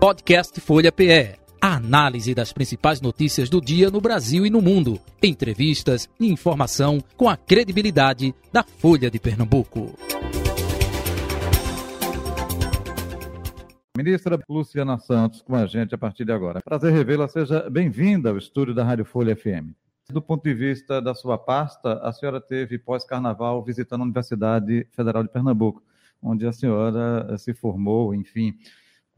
Podcast Folha PE. A análise das principais notícias do dia no Brasil e no mundo. Entrevistas e informação com a credibilidade da Folha de Pernambuco. Ministra Luciana Santos com a gente a partir de agora. Prazer revê-la. Seja bem-vinda ao estúdio da Rádio Folha FM. Do ponto de vista da sua pasta, a senhora teve pós-carnaval visitando a Universidade Federal de Pernambuco, onde a senhora se formou, enfim.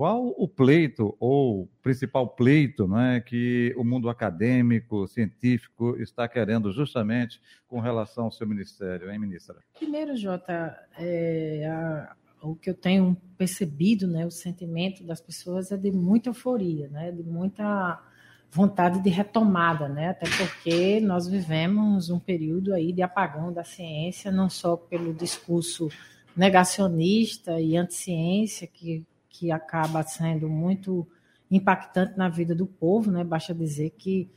Qual o pleito ou principal pleito não é, que o mundo acadêmico, científico está querendo justamente com relação ao seu ministério, hein, ministra? Primeiro, Jota, é, a, o que eu tenho percebido, né, o sentimento das pessoas é de muita euforia, né, de muita vontade de retomada, né, até porque nós vivemos um período aí de apagão da ciência, não só pelo discurso negacionista e anticiência que que acaba sendo muito impactante na vida do povo, né? Basta dizer que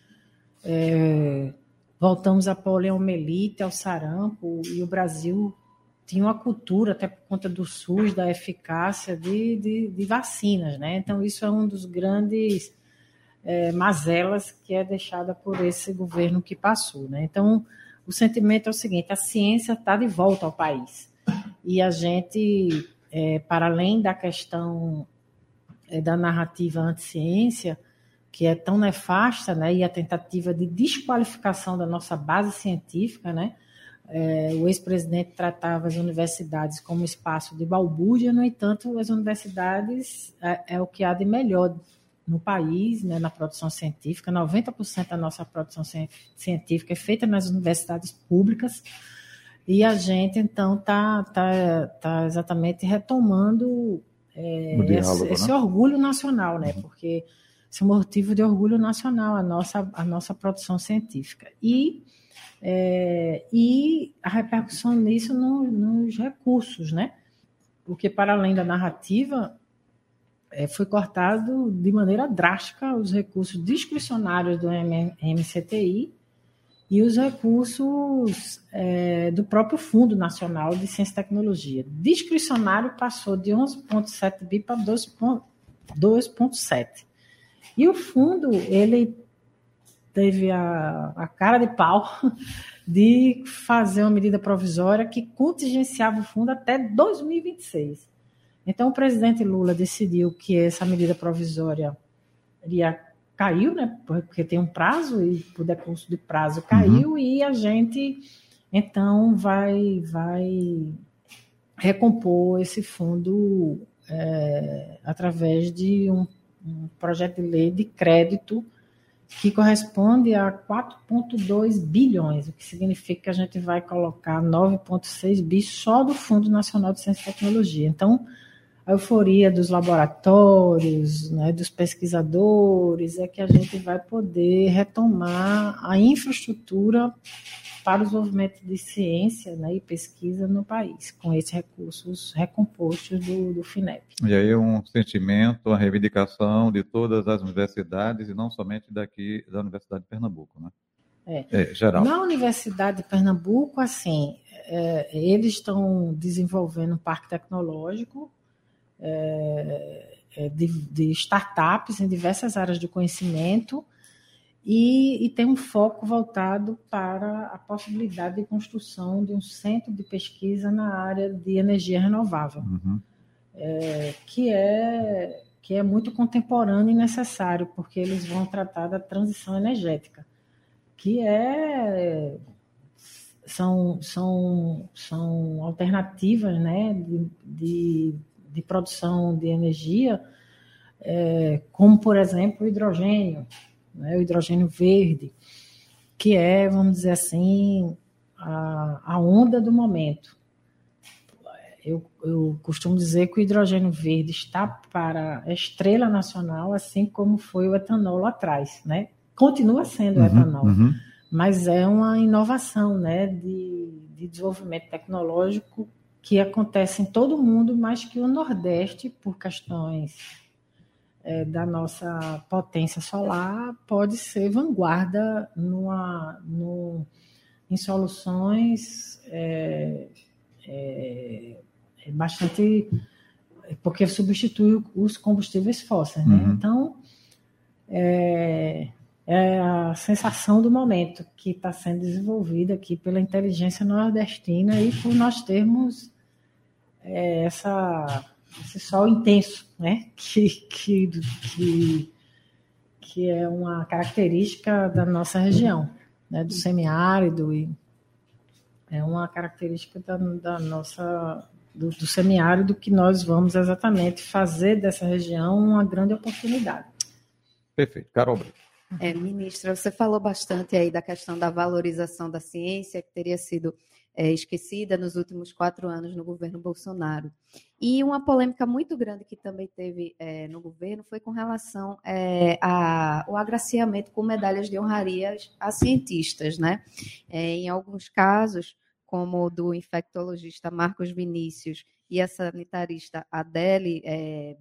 é, voltamos à poliomielite, ao sarampo, e o Brasil tinha uma cultura, até por conta do SUS, da eficácia de, de, de vacinas, né? Então, isso é um dos grandes é, mazelas que é deixada por esse governo que passou, né? Então, o sentimento é o seguinte: a ciência está de volta ao país. E a gente é, para além da questão é, da narrativa anti-ciência, que é tão nefasta, né, e a tentativa de desqualificação da nossa base científica, né, é, o ex-presidente tratava as universidades como espaço de balbúrdia, no entanto, as universidades é, é o que há de melhor no país, né, na produção científica. 90% da nossa produção científica é feita nas universidades públicas. E a gente, então, está tá, tá exatamente retomando é, diálogo, esse, né? esse, orgulho nacional, né? Uhum. Porque esse é um motivo de orgulho nacional, a nossa, a nossa produção científica. E, é, e a repercussão nisso no, nos recursos, né? Porque, para além da narrativa, é, foi cortado de maneira drástica os recursos discricionários do MCTI e os recursos é, do próprio Fundo Nacional de Ciência e Tecnologia. Discricionário passou de 11,7 bi para 2,7. E o fundo, ele teve a, a cara de pau de fazer uma medida provisória que contingenciava o fundo até 2026. Então, o presidente Lula decidiu que essa medida provisória iria caiu, né? Porque tem um prazo e o decurso de prazo caiu uhum. e a gente então vai vai recompor esse fundo é, através de um, um, projeto de lei de crédito que corresponde a 4,2 bilhões, o que significa que a gente vai colocar 9,6 bi só do Fundo Nacional de Ciência e Tecnologia. Então, a euforia dos laboratórios, né, dos pesquisadores, é que a gente vai poder retomar a infraestrutura para o desenvolvimento de ciência né, e pesquisa no país, com esses recursos recompostos do, do FINEP. E aí um sentimento, uma reivindicação de todas as universidades e não somente daqui da Universidade de Pernambuco, né? É. é geral. Na Universidade de Pernambuco, assim, é, eles estão desenvolvendo um parque tecnológico de, de, startups em diversas áreas de conhecimento e, e, tem um foco voltado para a possibilidade de construção de um centro de pesquisa na área de energia renovável, uhum. é, que é que é muito contemporâneo e necessário, porque eles vão tratar da transição energética, que é são, são, são alternativas né, de, de de produção de energia, é, como, por exemplo, o hidrogênio, né, o hidrogênio verde, que é, vamos dizer assim, a, a onda do momento. Eu, eu, costumo dizer que o hidrogênio verde está para a estrela nacional, assim como foi o etanol lá atrás, né? Continua sendo uhum, o etanol, uhum. mas é uma inovação, né, de, de desenvolvimento tecnológico que acontece em todo o mundo, mas que o Nordeste, por questões é, da nossa potência solar, pode ser vanguarda numa, no, em soluções é, é, é bastante porque substitui os combustíveis fósseis. Né? Uhum. Então, é, é, a sensação do momento que está sendo desenvolvida aqui pela inteligência nordestina e por nós termos é, essa, esse sol intenso, né? que, que, que, que é uma característica da nossa região, né? do semiárido e é uma característica da, da nossa do, do semiárido que nós vamos exatamente fazer dessa região uma grande oportunidade. Perfeito. Carol É, ministra, você falou bastante aí da questão da valorização da ciência, que teria sido é, esquecida nos últimos quatro anos no governo Bolsonaro. E uma polêmica muito grande que também teve é, no governo foi com relação é, ao agraciamento com medalhas de honrarias a cientistas. Né? É, em alguns casos, como o do infectologista Marcos Vinícius e a sanitarista Adele é,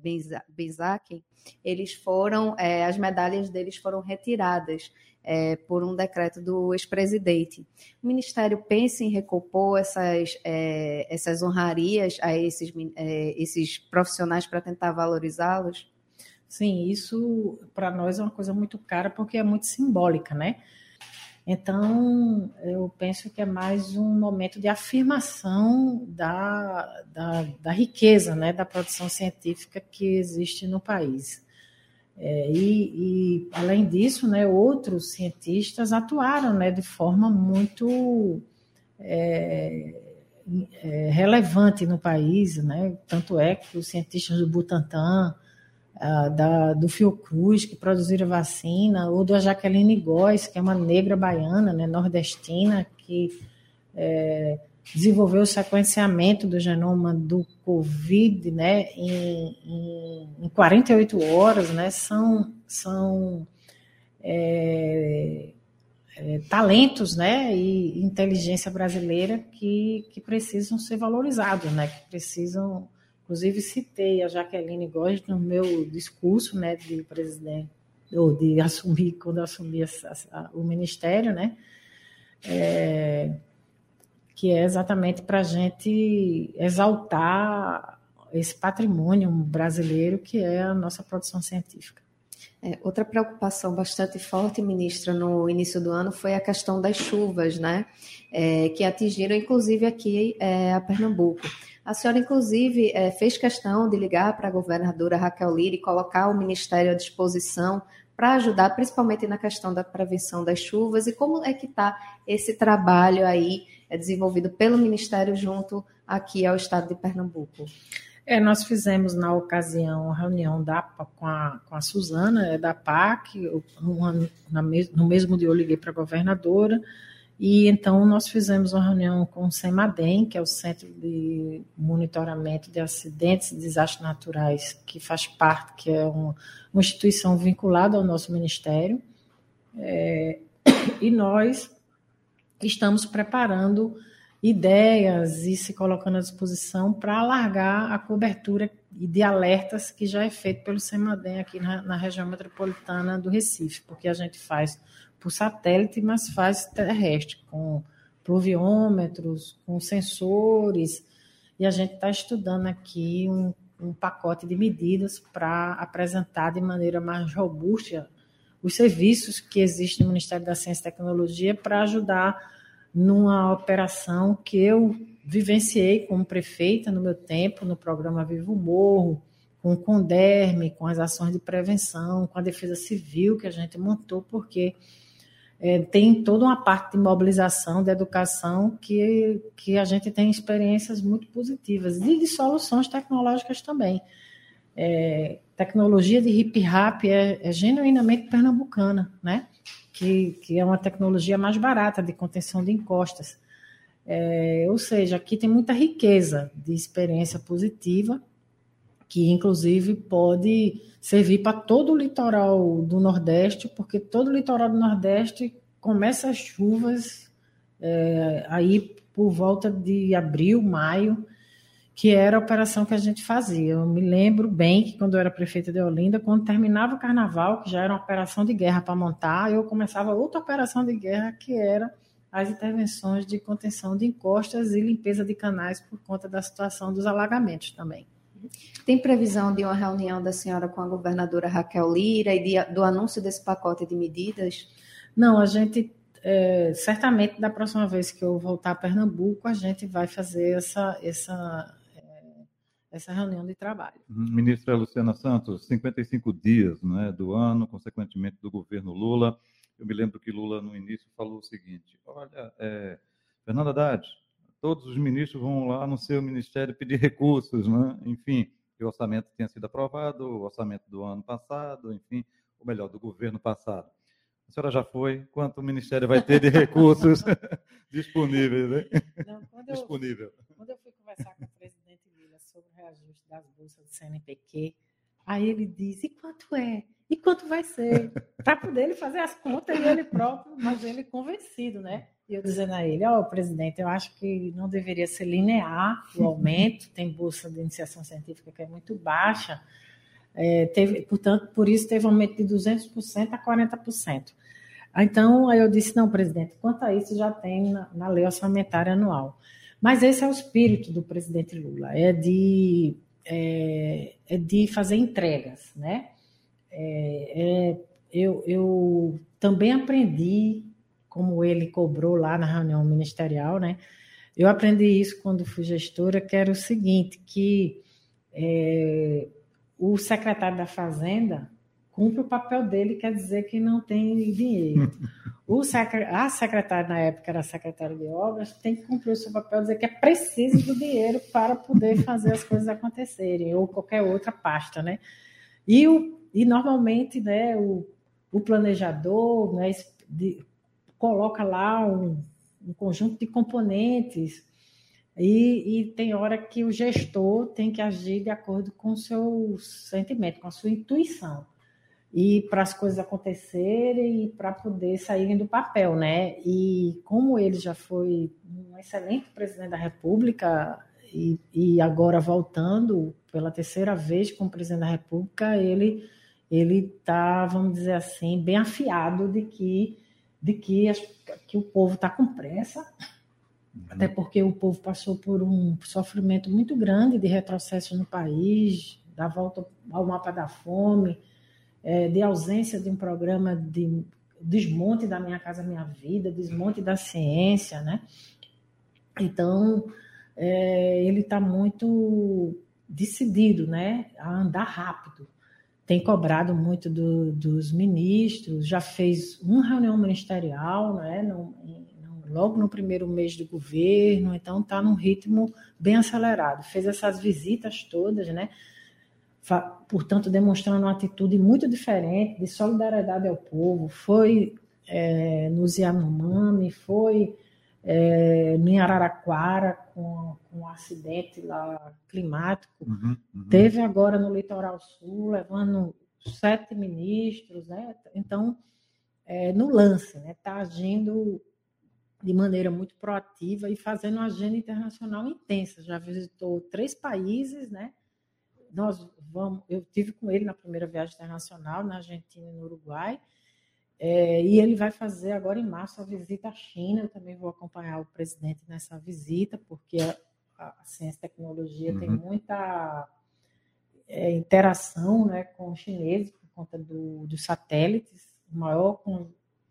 Benzaken, eles foram, é, as medalhas deles foram retiradas é, por um decreto do ex-presidente. O Ministério pensa em recompor essas, é, essas honrarias a esses, é, esses profissionais para tentar valorizá-los? Sim, isso para nós é uma coisa muito cara porque é muito simbólica, né? Então, eu penso que é mais um momento de afirmação da, da, da riqueza né, da produção científica que existe no país. É, e, e, além disso, né, outros cientistas atuaram né, de forma muito é, é, relevante no país. Né? Tanto é que os cientistas do Butantan, da, do Fiocruz, que produziram vacina, ou da Jaqueline Góes, que é uma negra baiana, né, nordestina, que é, desenvolveu o sequenciamento do genoma do Covid né, em, em, em 48 horas, né, são, são é, é, talentos né, e inteligência brasileira que, que precisam ser valorizados, né, que precisam Inclusive, citei a Jaqueline Góes no meu discurso né, de presidente, ou de assumir, quando assumi a, a, o ministério, né? É, que é exatamente para a gente exaltar esse patrimônio brasileiro que é a nossa produção científica. É, outra preocupação bastante forte, ministra, no início do ano foi a questão das chuvas, né? É, que atingiram inclusive aqui é, a Pernambuco. A senhora, inclusive, é, fez questão de ligar para a governadora Raquel Lira e colocar o Ministério à disposição para ajudar, principalmente na questão da prevenção das chuvas. E como é que está esse trabalho aí é, desenvolvido pelo Ministério junto aqui ao Estado de Pernambuco? É, nós fizemos na ocasião uma reunião da, com, a, com a Suzana, é, da PAC, na, no mesmo dia eu liguei para a governadora, e então nós fizemos uma reunião com o CEMADEM, que é o Centro de Monitoramento de Acidentes e Desastres Naturais, que faz parte, que é uma, uma instituição vinculada ao nosso Ministério. É, e nós estamos preparando ideias e se colocando à disposição para alargar a cobertura de alertas que já é feito pelo CEMADEM aqui na, na região metropolitana do Recife, porque a gente faz por satélite, mas faz terrestre, com pluviômetros, com sensores, e a gente está estudando aqui um, um pacote de medidas para apresentar de maneira mais robusta os serviços que existem no Ministério da Ciência e Tecnologia para ajudar numa operação que eu vivenciei como prefeita no meu tempo, no programa Vivo Morro, com o Conderme, com as ações de prevenção, com a defesa civil que a gente montou, porque é, tem toda uma parte de mobilização, de educação, que, que a gente tem experiências muito positivas, e de soluções tecnológicas também. É, tecnologia de hip-hop é, é, genuinamente pernambucana, né? Que, que é uma tecnologia mais barata de contenção de encostas. É, ou seja, aqui tem muita riqueza de experiência positiva que inclusive pode servir para todo o litoral do Nordeste, porque todo o litoral do Nordeste começa as chuvas é, aí por volta de abril, maio, que era a operação que a gente fazia. Eu me lembro bem que quando eu era prefeita de Olinda, quando terminava o carnaval, que já era uma operação de guerra para montar, eu começava outra operação de guerra que era as intervenções de contenção de encostas e limpeza de canais por conta da situação dos alagamentos também. Tem previsão de uma reunião da senhora com a governadora Raquel Lira e de, do anúncio desse pacote de medidas? Não, a gente é, certamente da próxima vez que eu voltar a Pernambuco, a gente vai fazer essa, essa, essa reunião de trabalho. Ministra Luciana Santos, 55 dias né, do ano, consequentemente, do governo Lula. Eu me lembro que Lula, no início, falou o seguinte: olha, é, Fernando Haddad, todos os ministros vão lá no seu ministério pedir recursos, né? enfim, o orçamento tinha sido aprovado, o orçamento do ano passado, enfim, ou melhor, do governo passado. A senhora já foi? Quanto o Ministério vai ter de recursos disponíveis? Né? Não, quando, eu, Disponível. quando eu fui conversar com o presidente Lula sobre o reajuste das bolsas do CNPq, aí ele disse, e quanto é? E quanto vai ser? Para poder ele fazer as contas e ele próprio, mas ele convencido, né? E eu dizendo a ele, ó, oh, presidente, eu acho que não deveria ser linear o aumento, tem bolsa de iniciação científica que é muito baixa, é, teve, portanto, por isso teve um aumento de 200% a 40%. Então, aí eu disse, não, presidente, quanto a isso já tem na, na lei orçamentária anual. Mas esse é o espírito do presidente Lula, é de, é, é de fazer entregas, né? É, é, eu, eu também aprendi, como ele cobrou lá na reunião ministerial, né? Eu aprendi isso quando fui gestora, que era o seguinte, que é, o secretário da Fazenda cumpre o papel dele, quer dizer que não tem dinheiro. O. A secretária, na época, era a secretária de obras, tem que cumprir o seu papel, dizer que é preciso do dinheiro para poder fazer as coisas acontecerem, ou qualquer outra pasta, né? E, o... e normalmente, né, o, o planejador né, de... coloca lá um, um conjunto de componentes e, e, tem hora que o gestor tem que agir de acordo com o seu sentimento, com a sua intuição. E para as coisas acontecerem e para poder saírem do papel, né? E como ele já foi um excelente presidente da República e, e agora voltando pela terceira vez como presidente da República, ele ele está, vamos dizer assim, bem afiado de que de que, as, que o povo está com pressa até porque o povo passou por um sofrimento muito grande de retrocesso no país, da volta ao mapa da fome, é, de ausência de um programa de desmonte da Minha Casa Minha Vida, desmonte da ciência, né? Então, é, ele está muito decidido, né, a andar rápido. Tem cobrado muito do, dos ministros, já fez uma reunião ministerial, né, no, logo no primeiro mês do governo, então está num ritmo bem acelerado. Fez essas visitas todas, né? Portanto, demonstrando uma atitude muito diferente de solidariedade ao povo. Foi é, no Yanomami, foi é, no Araraquara com, com um acidente lá climático. Uhum, uhum. Teve agora no Litoral Sul, levando sete ministros, né? Então, é, no lance, né? Está agindo de maneira muito proativa e fazendo uma agenda internacional intensa. Já visitou três países, né? Nós vamos, eu tive com ele na primeira viagem internacional na Argentina e no Uruguai. É, e ele vai fazer agora em março a visita à China. Eu também vou acompanhar o presidente nessa visita, porque a, a ciência e tecnologia uhum. tem muita é, interação né, com os chineses por conta do, dos satélites. O maior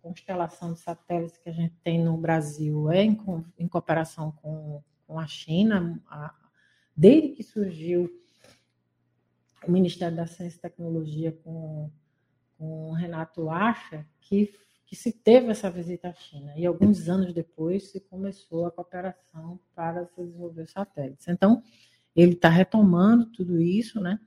constelação de satélites que a gente tem no Brasil é em, em cooperação com, com a China. A, desde que surgiu o Ministério da Ciência e Tecnologia com, com o Renato Acha, que, que se teve essa visita à China. E alguns anos depois se começou a cooperação para se desenvolver satélites. Então, ele está retomando tudo isso, né?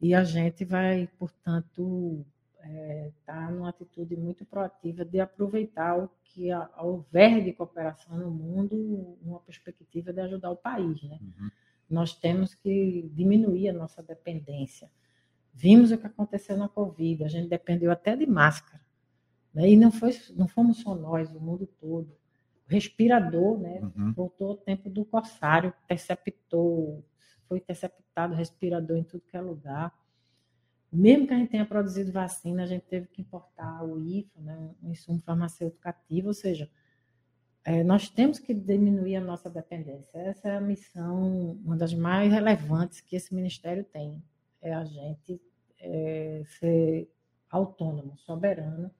E a gente vai, portanto, está é, tá numa atitude muito proativa de aproveitar o que houver de cooperação no mundo, uma perspectiva de ajudar o país. Né? Uhum. Nós temos que diminuir a nossa dependência. Vimos o que aconteceu na Covid, a gente dependeu até de máscara. Né? E não, foi, não fomos só nós, o mundo todo. O respirador, né? Uhum. voltou ao tempo do corsário, interceptou, foi interceptado respirador em tudo que é lugar mesmo que a gente tenha produzido vacina, a gente teve que importar o IFA, né, um insumo farmacêutico ativo, ou seja, é, nós temos que diminuir a nossa dependência. Essa é a missão, uma das mais relevantes que esse ministério tem, é a gente é, ser autônomo, soberano,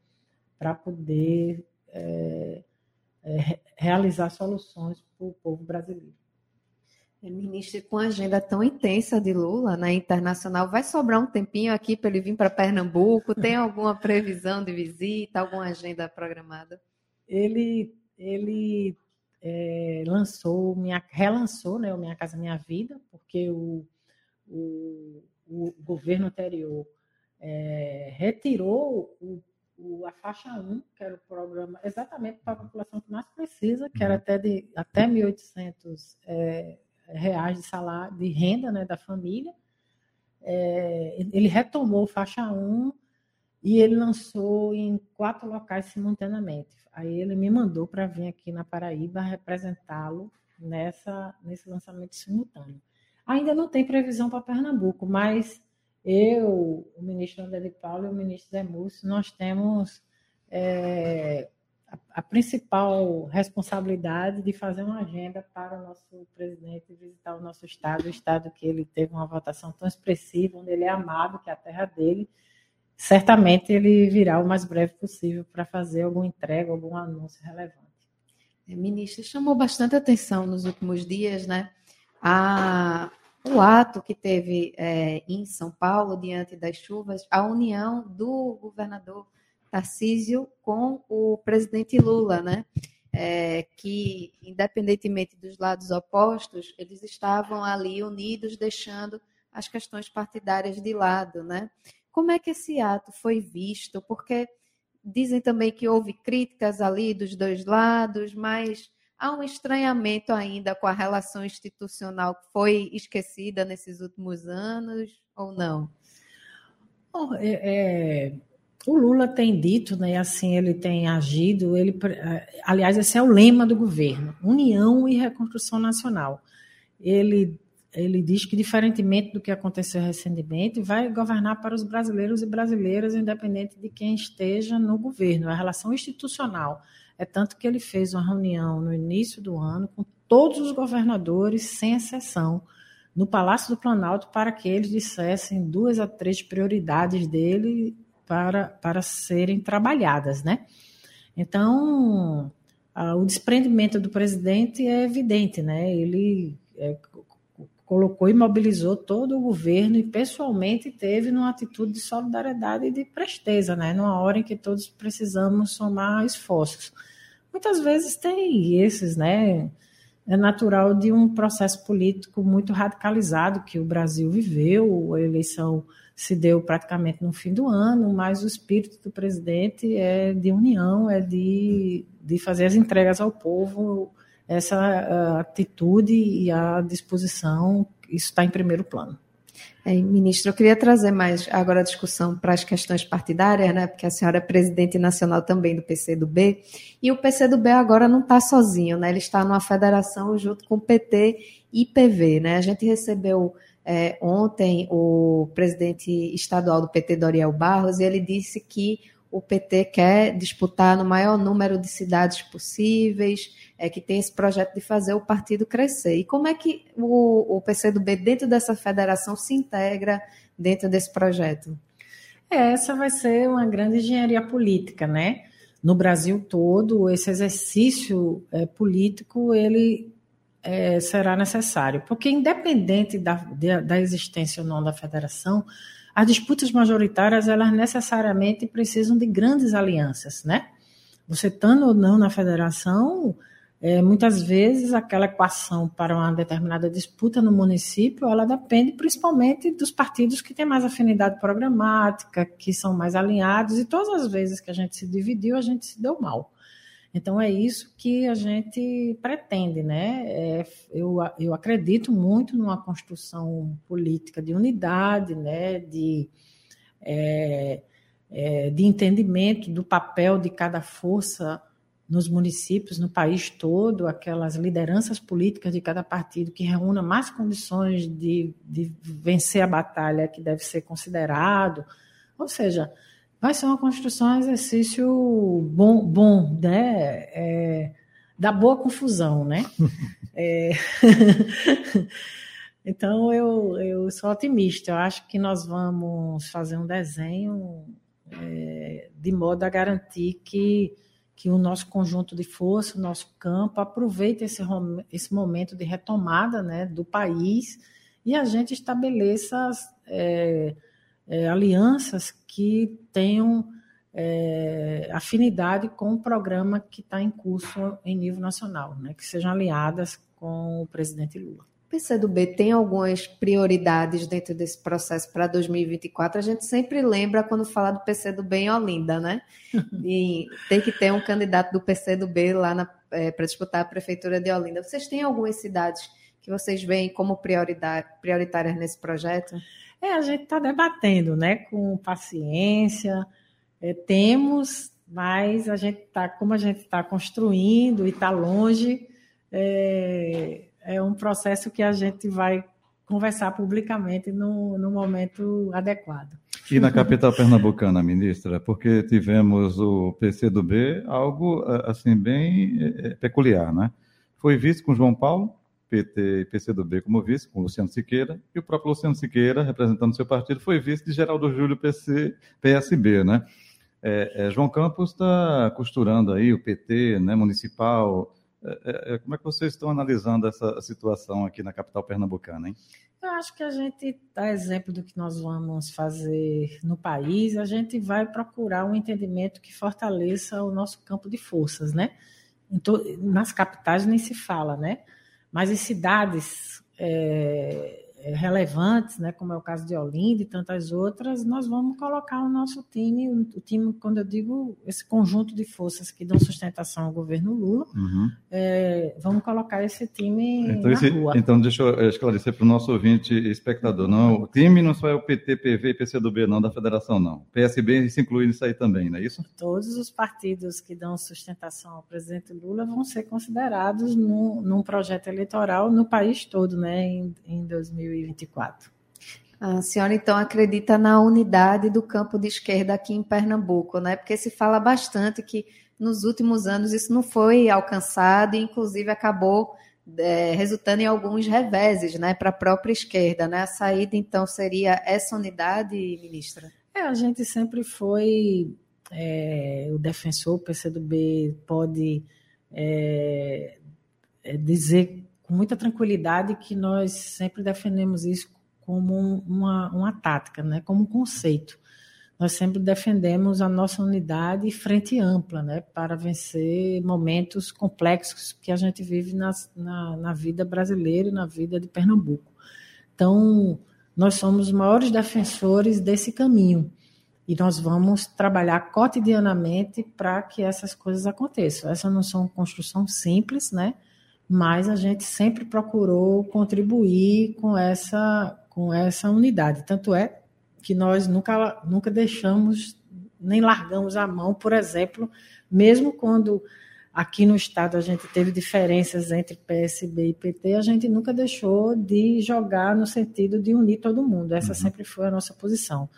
para poder é, é, realizar soluções para o povo brasileiro. É, ministro, com a agenda tão intensa de Lula na né, internacional, vai sobrar um tempinho aqui para ele vir para Pernambuco? Tem alguma previsão de visita, alguma agenda programada? Ele, ele é, lançou, minha, relançou né, o Minha Casa Minha Vida, porque o, o, o governo anterior é, retirou o, o, a faixa 1, que era o programa exatamente para a população que mais precisa, que era uhum. até, de, até 1.800 é, reais de salário, de renda né, da família. É, ele retomou faixa 1 e ele lançou em quatro locais simultaneamente. Aí ele me mandou para vir aqui na Paraíba representá-lo nessa nesse lançamento simultâneo. Ainda não tem previsão para Pernambuco, mas eu, o ministro André de Paulo e o ministro Zé Múcio, nós temos é, a, a, principal responsabilidade de fazer uma agenda para o nosso presidente visitar o nosso estado, o estado que ele teve uma votação tão expressiva, onde ele é amado, que é a terra dele. Certamente ele virá o mais breve possível para fazer alguma entrega, algum anúncio relevante. É, ministro, chamou bastante atenção nos últimos dias, né? A, o ato que teve é, em São Paulo, diante das chuvas, a união do governador Tarcísio com o presidente Lula, né? É, que, independentemente dos lados opostos, eles estavam ali unidos, deixando as questões partidárias de lado, né? Como é que esse ato foi visto? Porque dizem também que houve críticas ali dos dois lados, mas há um estranhamento ainda com a relação institucional que foi esquecida nesses últimos anos ou não? Bom, é, é, o Lula tem dito, né, assim ele tem agido, ele, é, aliás, esse é o lema do governo, união e reconstrução nacional. Ele, ele diz que, diferentemente do que aconteceu recentemente, vai governar para os brasileiros e brasileiras, independente de quem esteja no governo, a relação institucional é tanto que ele fez uma reunião no início do ano com todos os governadores, sem exceção, no Palácio do Planalto, para que eles dissessem duas a três prioridades dele para, para serem trabalhadas, né? Então, o desprendimento do presidente é evidente, né? Ele é, colocou e mobilizou todo o governo e pessoalmente teve uma atitude de solidariedade e de presteza, né? Numa hora em que todos precisamos somar esforços muitas vezes tem esses, né? É natural de um processo político muito radicalizado que o Brasil viveu. A eleição se deu praticamente no fim do ano, mas o espírito do presidente é de união, é de, de fazer as entregas ao povo. Essa atitude e a disposição, isso está em primeiro plano. É, ministro, eu queria trazer mais agora a discussão para as questões partidárias, né? Porque a senhora é presidente nacional também do PCdoB, e o PCdoB agora não está sozinho, né? Ele está numa federação junto com o PT e PV, né? A gente recebeu é, ontem o presidente estadual do PT, Doriel Barros, e ele disse que o PT quer disputar no maior número de cidades possíveis, é que tem esse projeto de fazer o partido crescer. E como é que o, o PCdoB, dentro dessa federação, se integra dentro desse projeto? É, essa vai ser uma grande engenharia política, né? No Brasil todo, esse exercício é, político ele é, será necessário, porque independente da, da existência ou não da federação, as disputas majoritárias elas necessariamente precisam de grandes alianças, né? Você estando ou não na federação, é, muitas vezes aquela equação para uma determinada disputa no município, ela depende principalmente dos partidos que têm mais afinidade programática, que são mais alinhados, e todas as vezes que a gente se dividiu, a gente se deu mal. Então é isso que a gente pretende, né? É, eu, eu acredito muito numa construção política de unidade, né? De, é, é, de entendimento do papel de cada força nos municípios, no país todo, aquelas lideranças políticas de cada partido que reúna mais condições de, de vencer a batalha que deve ser considerado. Ou seja, vai ser uma construção, um exercício bom, bom né? É, da boa confusão, né? é... então, eu, eu sou otimista. Eu acho que nós vamos fazer um desenho é, de modo a garantir que, que o nosso conjunto de força, o nosso campo, aproveite esse, esse momento de retomada né, do país e a gente estabeleça é, é, alianças que tenham é, afinidade com o programa que está em curso em nível nacional, né, que sejam aliadas com o presidente Lula. O PCdoB tem algumas prioridades dentro desse processo para 2024. A gente sempre lembra quando fala do PCdoB em Olinda, né? E tem que ter um candidato do PCdoB lá é, para disputar a prefeitura de Olinda. Vocês têm algumas cidades que vocês veem como prioritárias nesse projeto? É, a gente está debatendo, né? Com paciência. É, temos, mas a gente está, como a gente está construindo e está longe. É, é um processo que a gente vai conversar publicamente no, no momento adequado. E na capital pernambucana, ministra, porque tivemos o PCdoB, algo assim bem é, é, peculiar, né? Foi visto com João Paulo, PT e PCdoB como vice, com Luciano Siqueira, e o próprio Luciano Siqueira, representando seu partido, foi vice de Geraldo Júlio PC, PSB, né? É, é, João Campos está costurando aí o PT né, municipal, é, é, é, como é que vocês estão analisando essa situação aqui na capital pernambucana, hein? Eu acho que a gente dá exemplo do que nós vamos fazer no país, a gente vai procurar um entendimento que fortaleça o nosso campo de forças, né? Nas capitais nem se fala, né? Mas em cidades é, relevantes, né, como é o caso de Olinda e tantas outras, nós vamos colocar o nosso time, o time, quando eu digo esse conjunto de forças que dão sustentação ao governo Lula, uhum. é, vamos colocar esse time então, na esse, rua. Então, deixa eu esclarecer para o nosso ouvinte espectador, não, o time não só é o PT, PV e PCdoB, não, da federação, não. PSB se inclui nisso aí também, não é isso? Todos os partidos que dão sustentação ao presidente Lula vão ser considerados num, num projeto eleitoral no país todo, né, em, em 2020. 2024. A senhora então acredita na unidade do campo de esquerda aqui em Pernambuco, né? Porque se fala bastante que nos últimos anos isso não foi alcançado e inclusive acabou é, resultando em alguns reveses, né, para a própria esquerda, né? A saída então seria essa unidade, ministra? É, a gente sempre foi é, o defensor, o PCdoB pode é, é dizer com muita tranquilidade que nós sempre defendemos isso como uma, uma tática, né? como um conceito. Nós sempre defendemos a nossa unidade frente ampla, né? para vencer momentos complexos que a gente vive na, na, na vida brasileira e na vida de Pernambuco. Então, nós somos os maiores defensores desse caminho e nós vamos trabalhar cotidianamente para que essas coisas aconteçam. Essas não são construção simples, né? Mas a gente sempre procurou contribuir com essa, com essa unidade. Tanto é que nós nunca, nunca deixamos, nem largamos a mão, por exemplo, mesmo quando aqui no Estado a gente teve diferenças entre PSB e PT, a gente nunca deixou de jogar no sentido de unir todo mundo. Essa uhum. sempre foi a nossa posição.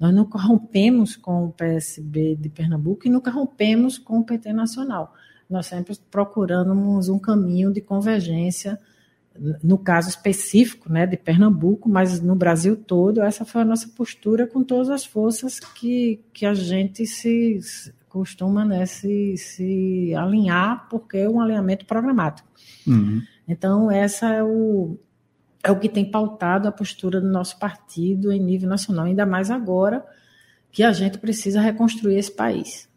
Nós nunca rompemos com o PSB de Pernambuco e nunca rompemos com o PT nacional nós sempre procuramos um caminho de convergência, no caso específico né, de Pernambuco, mas no Brasil todo, essa foi a nossa postura com todas as forças que, que a gente se costuma né, se, se alinhar, porque é um alinhamento programático. Uhum. Então, essa é o, é o que tem pautado a postura do nosso partido em nível nacional, ainda mais agora que a gente precisa reconstruir esse país.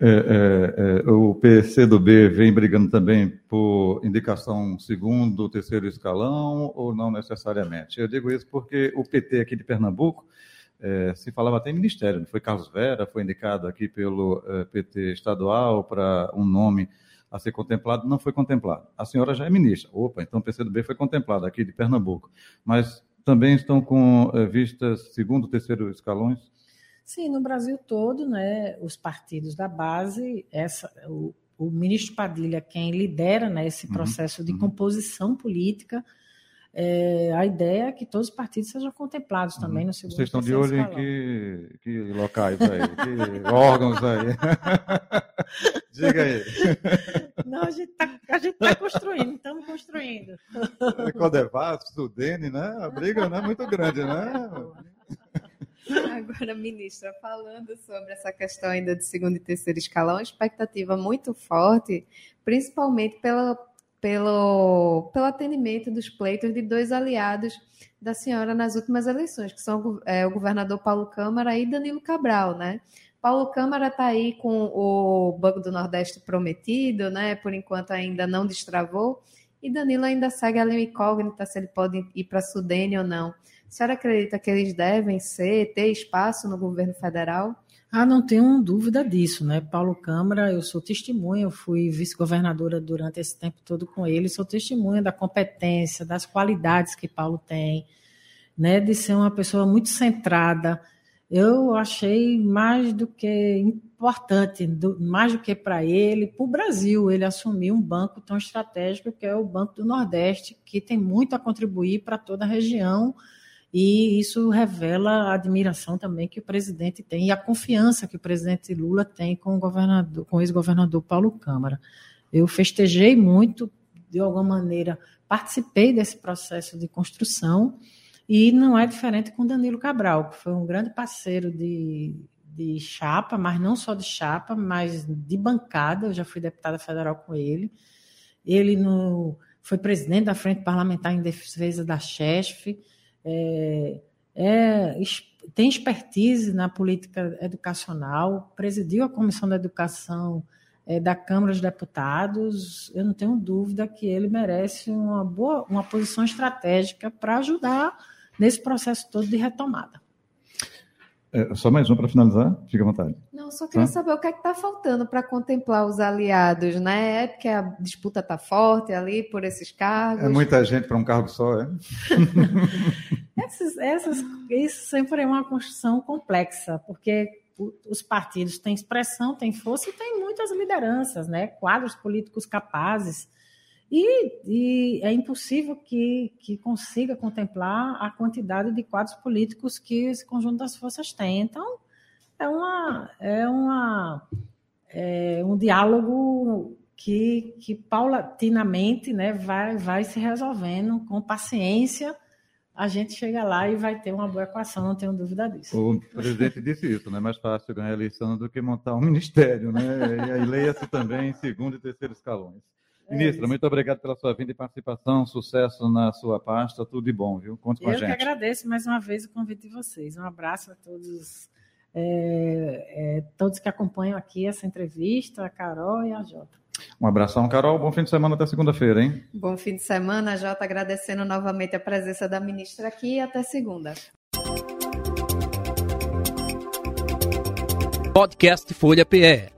É, é, é, o PCdoB vem brigando também por indicação segundo, terceiro escalão, ou não necessariamente? Eu digo isso porque o PT aqui de Pernambuco é, se falava até em ministério, foi Carlos Vera, foi indicado aqui pelo é, PT estadual para um nome a ser contemplado, não foi contemplado. A senhora já é ministra. Opa, então o PCdoB foi contemplado aqui de Pernambuco. Mas também estão com é, vistas segundo, terceiro escalões? Sim, no Brasil todo, né, os partidos da base, essa, o, o ministro Padilha, quem lidera né, esse uhum, processo uhum, de composição política, é, a ideia é que todos os partidos sejam contemplados uhum. também no segundo Vocês estão de olho escalão. em que, que locais aí, que órgãos aí? Diga aí. Não, a gente está tá construindo, estamos construindo. É Codevasco, Sudene, né? A briga não é muito grande, né? Agora, ministra, falando sobre essa questão ainda de segundo e terceiro escalão, expectativa muito forte, principalmente pela, pelo, pelo atendimento dos pleitos de dois aliados da senhora nas últimas eleições, que são é, o governador Paulo Câmara e Danilo Cabral, né? Paulo Câmara está aí com o Banco do Nordeste prometido, né? Por enquanto ainda não destravou. E Danilo ainda segue ali incógnita se ele pode ir para Sudene ou não. A senhora acredita que eles devem ser, ter espaço no governo federal? Ah, não tenho dúvida disso, né? Paulo Câmara, eu sou testemunha, eu fui vice-governadora durante esse tempo todo com ele, sou testemunha da competência, das qualidades que Paulo tem, né? De ser uma pessoa muito centrada. Eu achei mais do que importante, do, mais do que para ele, para o Brasil, ele assumir um banco tão estratégico que é o Banco do Nordeste, que tem muito a contribuir para toda a região e isso revela a admiração também que o presidente tem e a confiança que o presidente Lula tem com o governador, com o ex-governador Paulo Câmara. Eu festejei muito, de alguma maneira, participei desse processo de construção e não é diferente com Danilo Cabral, que foi um grande parceiro de, de chapa, mas não só de chapa, mas de bancada. Eu já fui deputada federal com ele. Ele no, foi presidente da Frente Parlamentar em Defesa da CHESF é, é, tem expertise na política educacional, presidiu a Comissão da Educação é, da Câmara dos Deputados. Eu não tenho dúvida que ele merece uma boa, uma posição estratégica para ajudar nesse processo todo de retomada. É, só mais um para finalizar, fica à vontade. Não, só queria tá? saber o que é que está faltando para contemplar os aliados, né? É porque a disputa está forte ali por esses cargos. É muita gente para um cargo só, é? essas, essas, isso sempre é uma construção complexa, porque os partidos têm expressão, têm força e têm muitas lideranças, né? Quadros políticos capazes e, e, é impossível que, que consiga contemplar a quantidade de quadros políticos que esse conjunto das forças tem. Então, é, uma, é, uma, é um diálogo que, que paulatinamente né, vai, vai se resolvendo com paciência. A gente chega lá e vai ter uma boa equação, não tenho dúvida disso. O presidente disse isso, né? É mais fácil ganhar a eleição do que montar um ministério, né? E aí leia-se também em segundo e terceiro escalões. É Ministra, muito obrigado pela sua vinda e participação. Sucesso na sua pasta. Tudo de bom, viu? Conte com Eu a gente. Eu que agradeço mais uma vez o convite de vocês. Um abraço a todos, é, é, todos que acompanham aqui essa entrevista, a Carol e a Jota. Um abração, Carol. Bom fim de semana até segunda-feira, hein? Bom fim de semana, Jota. Agradecendo novamente a presença da ministra aqui e até segunda. Podcast Folha PE